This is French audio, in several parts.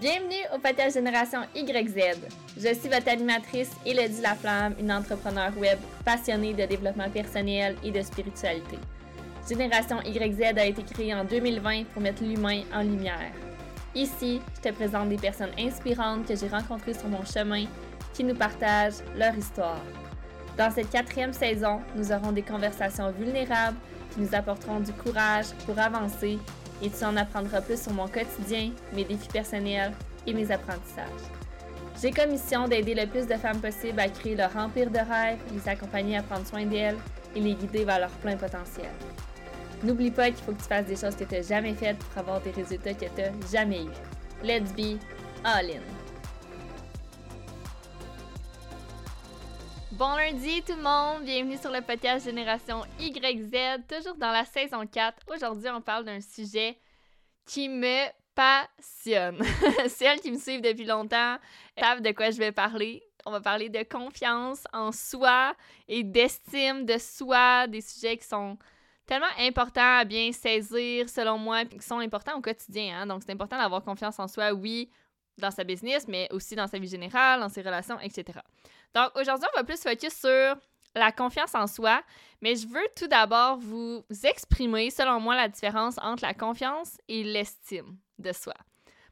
Bienvenue au podcast Génération YZ. Je suis votre animatrice Elodie Laflamme, une entrepreneur web passionnée de développement personnel et de spiritualité. Génération YZ a été créée en 2020 pour mettre l'humain en lumière. Ici, je te présente des personnes inspirantes que j'ai rencontrées sur mon chemin qui nous partagent leur histoire. Dans cette quatrième saison, nous aurons des conversations vulnérables qui nous apporteront du courage pour avancer et tu en apprendras plus sur mon quotidien, mes défis personnels et mes apprentissages. J'ai comme mission d'aider le plus de femmes possible à créer leur empire de rêve, les accompagner à prendre soin d'elles et les guider vers leur plein potentiel. N'oublie pas qu'il faut que tu fasses des choses que tu n'as jamais faites pour avoir des résultats que tu n'as jamais eus. Let's be all in! Bon lundi tout le monde, bienvenue sur le podcast Génération YZ, toujours dans la saison 4. Aujourd'hui, on parle d'un sujet qui me passionne. Celles qui me suivent depuis longtemps savent de quoi je vais parler. On va parler de confiance en soi et d'estime de soi, des sujets qui sont tellement importants à bien saisir selon moi, qui sont importants au quotidien. Hein. Donc, c'est important d'avoir confiance en soi, oui, dans sa business, mais aussi dans sa vie générale, dans ses relations, etc. Donc aujourd'hui, on va plus focus sur la confiance en soi, mais je veux tout d'abord vous exprimer, selon moi, la différence entre la confiance et l'estime de soi.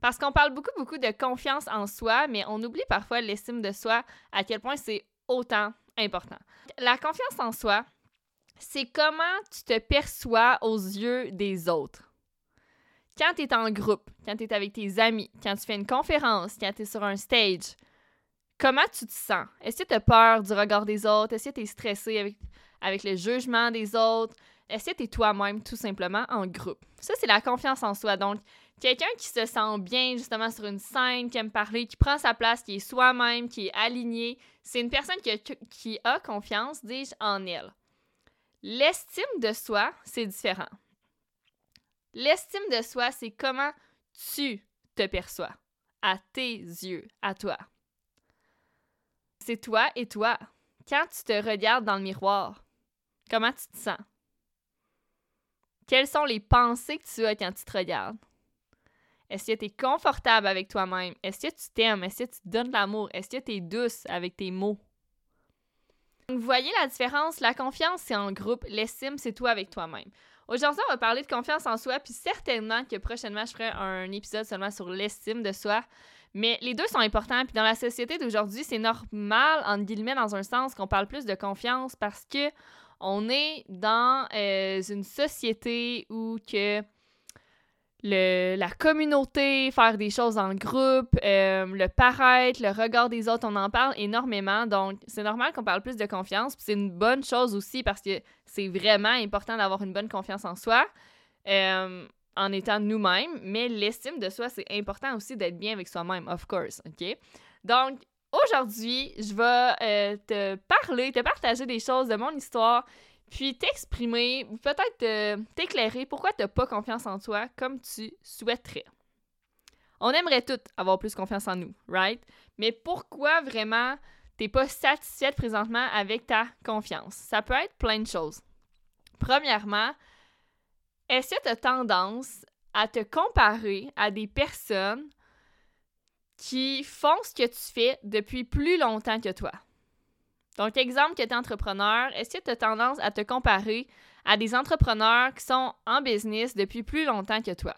Parce qu'on parle beaucoup, beaucoup de confiance en soi, mais on oublie parfois l'estime de soi, à quel point c'est autant important. La confiance en soi, c'est comment tu te perçois aux yeux des autres. Quand tu es en groupe, quand tu es avec tes amis, quand tu fais une conférence, quand tu es sur un stage, Comment tu te sens? Est-ce que tu as peur du regard des autres? Est-ce que tu es stressé avec, avec le jugement des autres? Est-ce que tu es toi-même tout simplement en groupe? Ça, c'est la confiance en soi. Donc, quelqu'un qui se sent bien justement sur une scène, qui aime parler, qui prend sa place, qui est soi-même, qui est aligné, c'est une personne qui a, qui a confiance, dis-je, en elle. L'estime de soi, c'est différent. L'estime de soi, c'est comment tu te perçois à tes yeux, à toi c'est toi et toi. Quand tu te regardes dans le miroir, comment tu te sens? Quelles sont les pensées que tu as quand tu te regardes? Est-ce que tu es confortable avec toi-même? Est-ce que tu t'aimes? Est-ce que tu donnes de l'amour? Est-ce que tu es douce avec tes mots? vous voyez la différence? La confiance, c'est en groupe. L'estime, c'est toi avec toi-même. Aujourd'hui, on va parler de confiance en soi, puis certainement que prochainement, je ferai un épisode seulement sur l'estime de soi. Mais les deux sont importants. Puis dans la société d'aujourd'hui, c'est normal, entre guillemets, dans un sens, qu'on parle plus de confiance parce que on est dans euh, une société où que le, la communauté, faire des choses en groupe, euh, le paraître, le regard des autres, on en parle énormément. Donc, c'est normal qu'on parle plus de confiance. C'est une bonne chose aussi parce que c'est vraiment important d'avoir une bonne confiance en soi. Euh, en étant nous-mêmes, mais l'estime de soi, c'est important aussi d'être bien avec soi-même, of course, OK? Donc, aujourd'hui, je vais euh, te parler, te partager des choses de mon histoire, puis t'exprimer, peut-être euh, t'éclairer pourquoi tu n'as pas confiance en toi comme tu souhaiterais. On aimerait tous avoir plus confiance en nous, right? Mais pourquoi vraiment t'es pas satisfaite présentement avec ta confiance? Ça peut être plein de choses. Premièrement, est-ce que tu as tendance à te comparer à des personnes qui font ce que tu fais depuis plus longtemps que toi? Donc, exemple que tu es entrepreneur, est-ce que tu as tendance à te comparer à des entrepreneurs qui sont en business depuis plus longtemps que toi?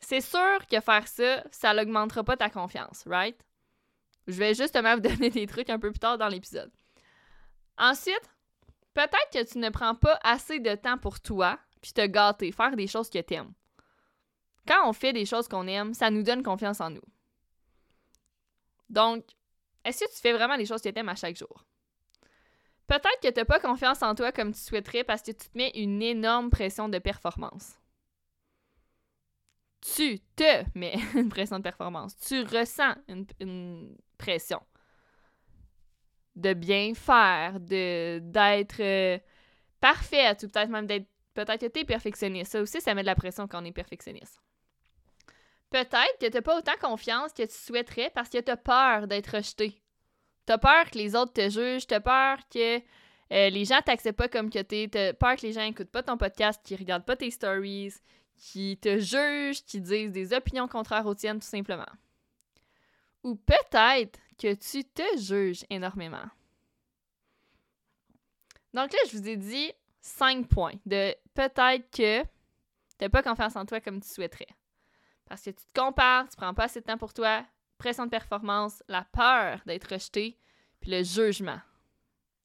C'est sûr que faire ça, ça n'augmentera pas ta confiance, right? Je vais justement vous donner des trucs un peu plus tard dans l'épisode. Ensuite, Peut-être que tu ne prends pas assez de temps pour toi, puis te gâter, faire des choses que tu aimes. Quand on fait des choses qu'on aime, ça nous donne confiance en nous. Donc, est-ce que tu fais vraiment les choses que tu aimes à chaque jour? Peut-être que tu n'as pas confiance en toi comme tu souhaiterais parce que tu te mets une énorme pression de performance. Tu te mets une pression de performance. Tu ressens une, pression de bien faire, de d'être euh, parfaite ou peut-être même d'être peut-être que tu es perfectionniste. Ça aussi, ça met de la pression quand on est perfectionniste. Peut-être que tu n'as pas autant confiance que tu souhaiterais parce que tu as peur d'être rejeté. Tu as peur que les autres te jugent, tu as peur que euh, les gens t'acceptent pas comme que tu es, tu as peur que les gens n'écoutent pas ton podcast, qu'ils regardent pas tes stories, qui te jugent, qui disent des opinions contraires aux tiennes, tout simplement. Ou peut-être que tu te juges énormément. Donc là, je vous ai dit cinq points de peut-être que tu n'as pas confiance en toi comme tu souhaiterais. Parce que tu te compares, tu prends pas assez de temps pour toi, pression de performance, la peur d'être rejeté, puis le jugement.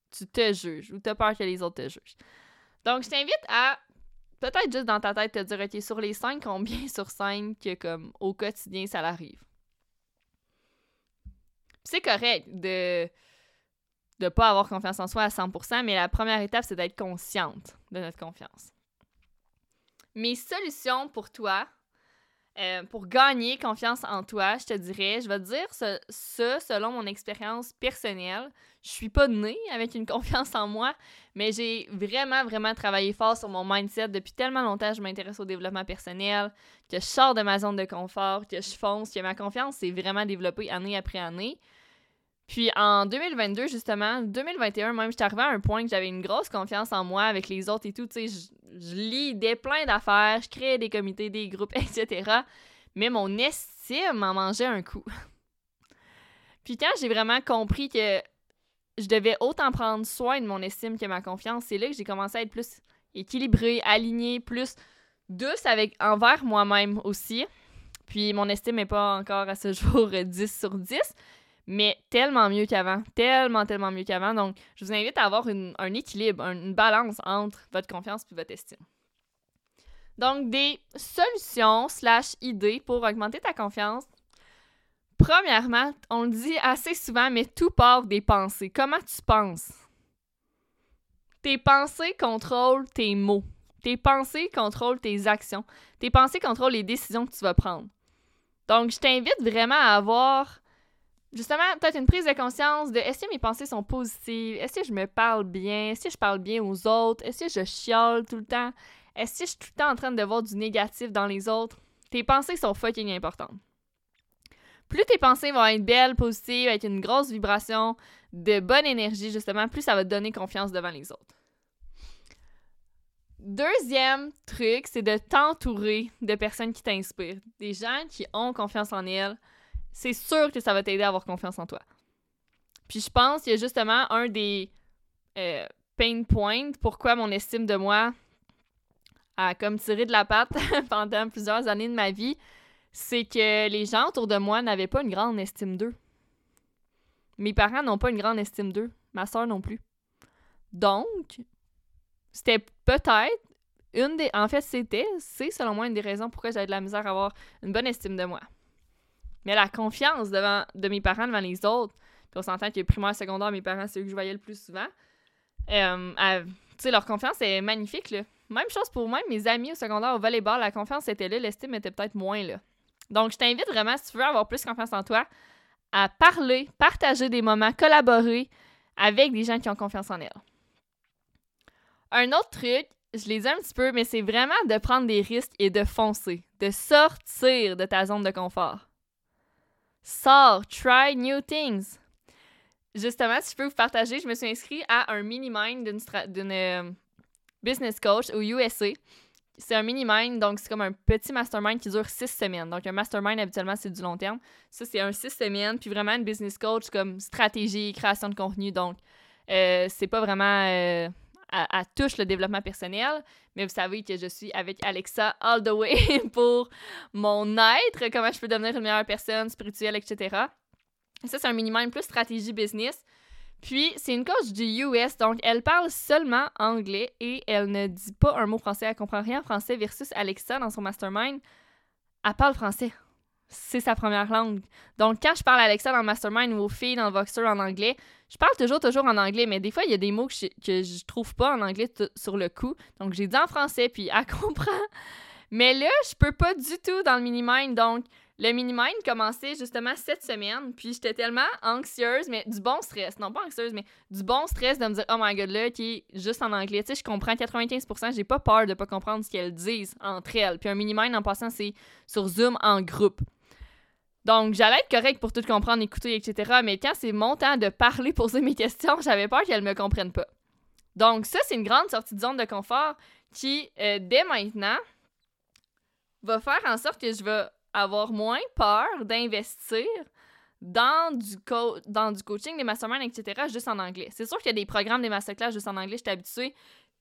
Tu te juges ou tu as peur que les autres te jugent. Donc, je t'invite à peut-être juste dans ta tête te dire, OK, sur les cinq, combien sur cinq que comme au quotidien ça l'arrive? C'est correct de ne pas avoir confiance en soi à 100%, mais la première étape, c'est d'être consciente de notre confiance. Mes solutions pour toi, euh, pour gagner confiance en toi, je te dirais, je vais te dire ce, selon mon expérience personnelle. Je suis pas née avec une confiance en moi, mais j'ai vraiment, vraiment travaillé fort sur mon mindset depuis tellement longtemps. Je m'intéresse au développement personnel, que je sors de ma zone de confort, que je fonce, que ma confiance s'est vraiment développée année après année. Puis en 2022, justement, 2021 même, j'étais arrivée à un point que j'avais une grosse confiance en moi avec les autres et tout. Tu sais, je, lis des plein d'affaires, je crée des comités, des groupes, etc. Mais mon estime m'en mangeait un coup. Puis quand j'ai vraiment compris que je devais autant prendre soin de mon estime que ma confiance, c'est là que j'ai commencé à être plus équilibrée, alignée, plus douce avec envers moi-même aussi. Puis mon estime n'est pas encore à ce jour 10 sur 10, mais tellement mieux qu'avant, tellement, tellement mieux qu'avant. Donc, je vous invite à avoir un équilibre, une balance entre votre confiance et votre estime. Donc, des solutions slash idées pour augmenter ta confiance. Premièrement, on le dit assez souvent, mais tout part des pensées. Comment tu penses? Tes pensées contrôlent tes mots. Tes pensées contrôlent tes actions. Tes pensées contrôlent les décisions que tu vas prendre. Donc, je t'invite vraiment à avoir justement, peut-être une prise de conscience de est-ce que mes pensées sont positives? Est-ce que je me parle bien? Est-ce que je parle bien aux autres? Est-ce que je chiale tout le temps? Est-ce que je suis tout le temps en train de voir du négatif dans les autres? Tes pensées sont fucking importantes. Plus tes pensées vont être belles, positives, avec une grosse vibration, de bonne énergie, justement, plus ça va te donner confiance devant les autres. Deuxième truc, c'est de t'entourer de personnes qui t'inspirent, des gens qui ont confiance en elles, c'est sûr que ça va t'aider à avoir confiance en toi. Puis je pense qu'il y a justement un des euh, pain points pourquoi mon estime de moi a comme tiré de la patte pendant plusieurs années de ma vie, c'est que les gens autour de moi n'avaient pas une grande estime d'eux. Mes parents n'ont pas une grande estime d'eux, ma soeur non plus. Donc, c'était peut-être une des. En fait, c'était, c'est selon moi une des raisons pourquoi j'avais de la misère à avoir une bonne estime de moi. Mais la confiance devant, de mes parents devant les autres, puis on s'entend que primaire, secondaire, mes parents, c'est eux que je voyais le plus souvent. Euh, tu sais, leur confiance est magnifique, là. Même chose pour moi, mes amis au secondaire au volleyball, la confiance était là, l'estime était peut-être moins là. Donc, je t'invite vraiment, si tu veux avoir plus confiance en toi, à parler, partager des moments, collaborer avec des gens qui ont confiance en elles. Un autre truc, je l'ai dit un petit peu, mais c'est vraiment de prendre des risques et de foncer, de sortir de ta zone de confort. Sors, try new things. Justement, si je peux vous partager, je me suis inscrite à un mini-mind d'une euh, business coach au USA. C'est un mini-mind, donc c'est comme un petit mastermind qui dure six semaines. Donc, un mastermind, habituellement, c'est du long terme. Ça, c'est un six semaines, puis vraiment une business coach comme stratégie, création de contenu. Donc, euh, c'est pas vraiment. Euh, à, touche le développement personnel, mais vous savez que je suis avec Alexa all the way pour mon être, comment je peux devenir une meilleure personne spirituelle, etc. ça, c'est un minimum plus stratégie business. Puis, c'est une coach du US, donc elle parle seulement anglais et elle ne dit pas un mot français, elle comprend rien en français versus Alexa dans son mastermind, elle parle français c'est sa première langue. Donc, quand je parle à Alexa dans mastermind ou aux filles dans Voxer en anglais, je parle toujours, toujours en anglais, mais des fois, il y a des mots que je, que trouve pas en anglais sur le coup. Donc, j'ai dit en français, puis elle comprend. Mais là, je peux pas du tout dans le mini-mind. Donc, le mini-mind commençait justement cette semaine, puis j'étais tellement anxieuse, mais du bon stress. Non, pas anxieuse, mais du bon stress de me dire, oh my god, là, qui est juste en anglais. Tu sais, je comprends 95%, j'ai pas peur de pas comprendre ce qu'elles disent entre elles. Puis un mini-mind, en passant, c'est sur Zoom en groupe. Donc, j'allais être correct pour tout comprendre, écouter, etc. Mais quand c'est mon temps de parler, poser mes questions, j'avais peur qu'elles me comprennent pas. Donc, ça, c'est une grande sortie de zone de confort qui, euh, dès maintenant, va faire en sorte que je vais avoir moins peur d'investir dans du, dans du coaching, des masterminds, etc., juste en anglais. C'est sûr qu'il y a des programmes, des masterclass juste en anglais, je suis.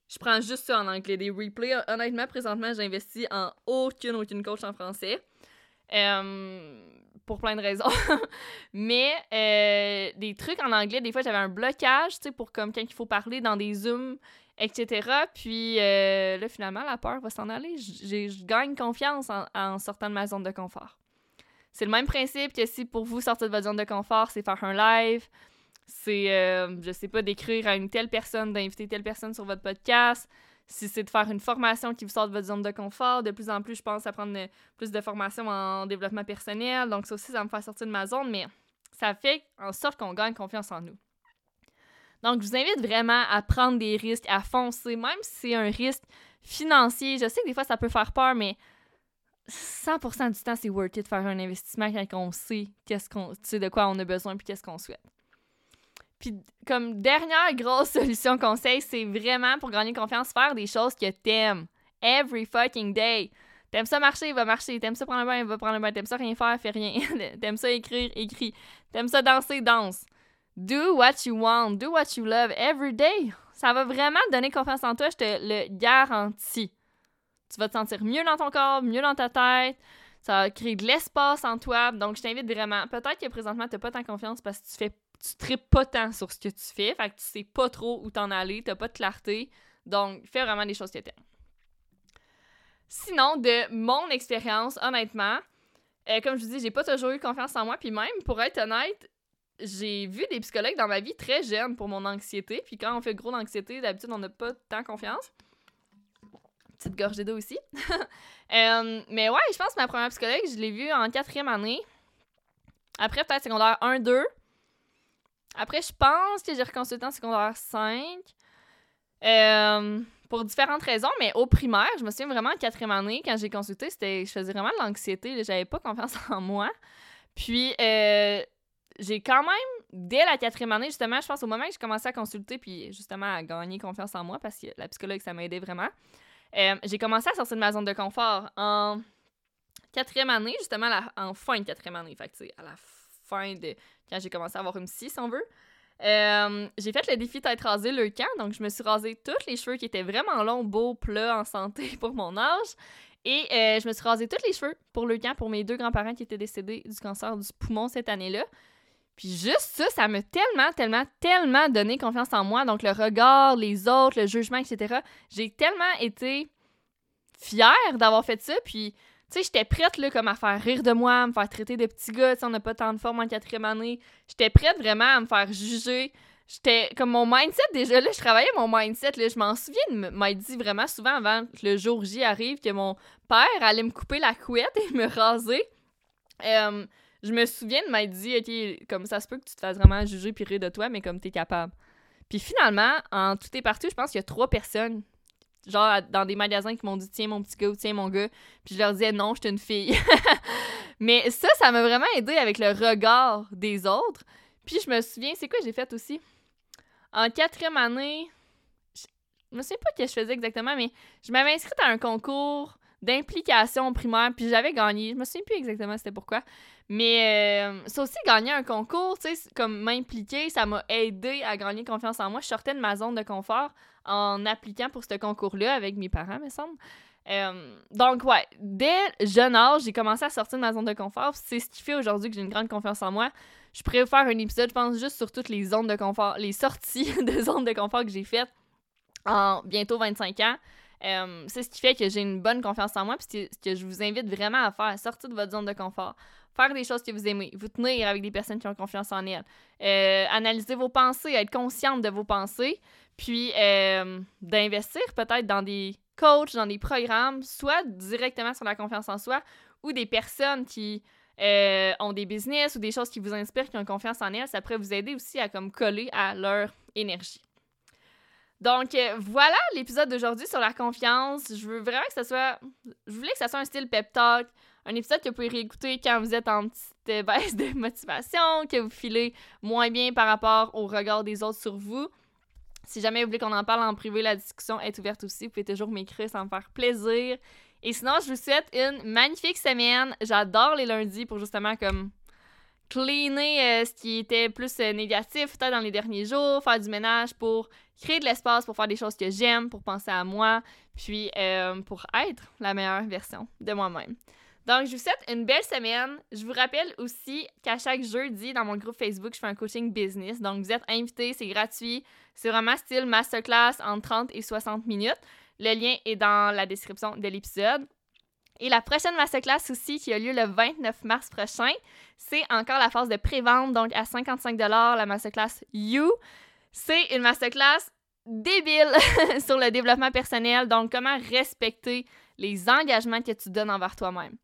Je prends juste ça en anglais, des replays. Honnêtement, présentement, j'investis en aucune, aucune coach en français. Euh, pour plein de raisons. Mais euh, des trucs en anglais, des fois, j'avais un blocage, tu sais, pour comme quand il faut parler dans des Zooms, etc. Puis euh, là, finalement, la peur va s'en aller. Je gagne confiance en, sortant de ma zone de confort. C'est le même principe que si pour vous sortir de votre zone de confort, c'est faire un live, c'est, je sais pas, d'écrire à une telle personne, d'inviter telle personne sur votre podcast, si c'est de faire une formation qui vous sort de votre zone de confort, de plus en plus, je pense à prendre plus de formations en développement personnel. Donc, ça aussi, ça me faire sortir de ma zone, mais ça fait en sorte qu'on gagne confiance en nous. Donc, je vous invite vraiment à prendre des risques, à foncer, même si c'est un risque financier. Je sais que des fois, ça peut faire peur, mais 100% du temps, c'est worth it de faire un investissement quand on sait qu'est-ce qu'on, sait de quoi on a besoin puis qu'est-ce qu'on souhaite. Puis comme dernière grosse solution conseil, c'est vraiment pour gagner confiance, faire des choses que t'aimes. Every fucking day. T'aimes ça marcher, il va marcher. T'aimes ça prendre un bain, il va prendre un bain. T'aimes ça rien faire, fais rien. T'aimes ça écrire, écris. T'aimes ça danser, danse. Do what you want, do what you love every day. Ça va vraiment donner confiance en toi, je te le garantis. Tu vas te sentir mieux dans ton corps, mieux dans ta tête. Ça va créer de l'espace en toi. Donc, je t'invite vraiment. Peut-être que présentement, t'as pas tant confiance parce que tu fais tu tripes pas tant sur ce que tu fais, fait que tu sais pas trop où t'en aller, t'as pas de clarté. Donc, fais vraiment des choses que t'aimes. Sinon, de mon expérience, honnêtement, euh, comme je vous dis, j'ai pas toujours eu confiance en moi, puis même, pour être honnête, j'ai vu des psychologues dans ma vie très jeunes pour mon anxiété, puis quand on fait gros d'anxiété, d'habitude, on n'a pas tant confiance. Petite gorgée d'eau aussi. Euh, mais ouais, je pense que ma première psychologue, je l'ai vue en quatrième année. Après, peut-être secondaire 1-2. Après, je pense que j'ai reconsulté en secondaire 5. Euh, pour différentes raisons, mais au primaire, je me souviens vraiment en quatrième année, quand j'ai consulté, c'était, je faisais vraiment de l'anxiété, j'avais pas confiance en moi. Puis, euh, j'ai quand même, dès la quatrième année, justement, je pense au moment que j'ai commencé à consulter, puis justement à gagner confiance en moi, parce que la psychologue, ça m'a aidé vraiment, euh, j'ai commencé à sortir de ma zone de confort en quatrième année, justement, en fin de quatrième année, fait que, à la fin de quand j'ai commencé à avoir une scie, si on veut. Euh, j'ai fait le défi d'être rasé le camp, donc je me suis rasé tous les cheveux qui étaient vraiment longs, beaux, plats, en santé pour mon âge. Et euh, je me suis rasé tous les cheveux pour le camp pour mes deux grands-parents qui étaient décédés du cancer du poumon cette année-là. Puis juste ça, ça m'a tellement, tellement, tellement donné confiance en moi. Donc le regard, les autres, le jugement, etc. J'ai tellement été fière d'avoir fait ça. Puis tu sais, j'étais prête, là, comme à faire rire de moi, à me faire traiter de petit gars, on n'a pas tant de forme en quatrième année. J'étais prête vraiment à me faire juger. J'étais, comme mon mindset, déjà, là, je travaillais mon mindset, là, je m'en souviens m'être dit vraiment souvent avant que le jour J arrive que mon père allait me couper la couette et me raser. Je me souviens de m'être dit, OK, comme ça se peut que tu te fasses vraiment juger puis rire de toi, mais comme t'es capable. Puis finalement, en tout est partout, je pense qu'il y a trois personnes genre dans des magasins qui m'ont dit tiens mon petit gars ou tiens mon gars. Puis je leur disais non je suis une fille. Mais ça ça m'a vraiment aidé avec le regard des autres. Puis je me souviens c'est quoi j'ai fait aussi? En quatrième année je me souviens pas ce que je faisais exactement mais je m'avais inscrite à un concours d'implication primaire puis j'avais gagné. Je me souviens plus exactement c'était pourquoi. Mais euh, ça aussi gagner un concours tu sais comme m'impliquer ça m'a aidé à gagner confiance en moi. Je sortais de ma zone de confort en appliquant pour ce concours-là avec mes parents, me semble. Euh, donc, ouais, dès jeune âge, j'ai commencé à sortir de ma zone de confort. C'est ce qui fait aujourd'hui que j'ai une grande confiance en moi. Je pourrais faire un épisode, je pense, juste sur toutes les zones de confort, les sorties de zones de confort que j'ai faites en bientôt 25 ans. Euh, c'est ce qui fait que j'ai une bonne confiance en moi, puis ce que je vous invite vraiment à faire, sortir de votre zone de confort, faire des choses que vous aimez, vous tenir avec des personnes qui ont confiance en elles, euh, analyser vos pensées, être consciente de vos pensées, puis euh, d'investir peut-être dans des coachs, dans des programmes, soit directement sur la confiance en soi, ou des personnes qui euh, ont des business ou des choses qui vous inspirent, qui ont confiance en elles, ça pourrait vous aider aussi à comme coller à leur énergie. Donc euh, voilà l'épisode d'aujourd'hui sur la confiance. Je veux vraiment que ça soit. Je voulais que ça soit un style pep talk, un épisode que vous pouvez réécouter quand vous êtes en petite baisse de motivation, que vous filez moins bien par rapport au regard des autres sur vous. Si jamais vous voulez qu'on en parle en privé, la discussion est ouverte aussi. Vous pouvez toujours m'écrire, ça me faire plaisir. Et sinon, je vous souhaite une magnifique semaine. J'adore les lundis pour justement comme cleaner euh, ce qui était plus euh, négatif peut-être dans les derniers jours, faire du ménage pour créer de l'espace pour faire des choses que j'aime, pour penser à moi, puis euh, pour être la meilleure version de moi-même. Donc, je vous souhaite une belle semaine. Je vous rappelle aussi qu'à chaque jeudi, dans mon groupe Facebook, je fais un coaching business. Donc, vous êtes invités, c'est gratuit. C'est vraiment style masterclass en 30 et 60 minutes. Le lien est dans la description de l'épisode. Et la prochaine masterclass aussi, qui a lieu le 29 mars prochain, c'est encore la phase de pré-vente, donc à 55 la masterclass You. C'est une masterclass débile sur le développement personnel, donc comment respecter les engagements que tu donnes envers toi-même.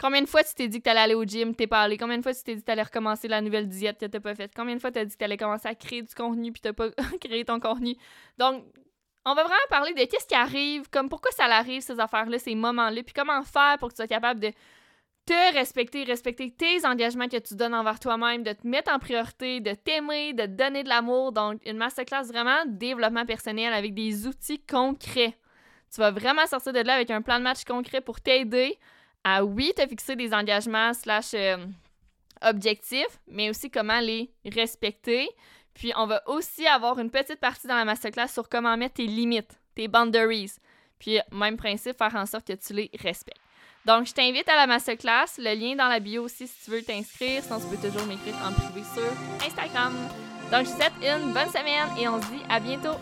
Combien de fois tu t'es dit que tu allais aller au gym, t'es pas allé? Combien de fois tu t'es dit que tu allais recommencer la nouvelle diète que t'as pas faite? Combien de fois tu as dit que tu allais commencer à créer du contenu puis t'as pas créé ton contenu? Donc, on va vraiment parler de qu'est-ce qui arrive, comme pourquoi ça arrive, ces affaires-là, ces moments-là, puis comment faire pour que tu sois capable de te respecter, respecter tes engagements que tu donnes envers toi-même, de te mettre en priorité, de t'aimer, de te donner de l'amour. Donc, une masterclass vraiment développement personnel avec des outils concrets. Tu vas vraiment sortir de là avec un plan de match concret pour t'aider à, oui, te fixer des engagements slash euh, objectifs, mais aussi comment les respecter, puis, on va aussi avoir une petite partie dans la masterclass sur comment mettre tes limites, tes boundaries. Puis, même principe, faire en sorte que tu les respectes. Donc, je t'invite à la masterclass. Le lien dans la bio aussi si tu veux t'inscrire. Sinon, tu peux toujours m'écrire en privé sur Instagram. Donc, je vous souhaite une bonne semaine et on se dit à bientôt.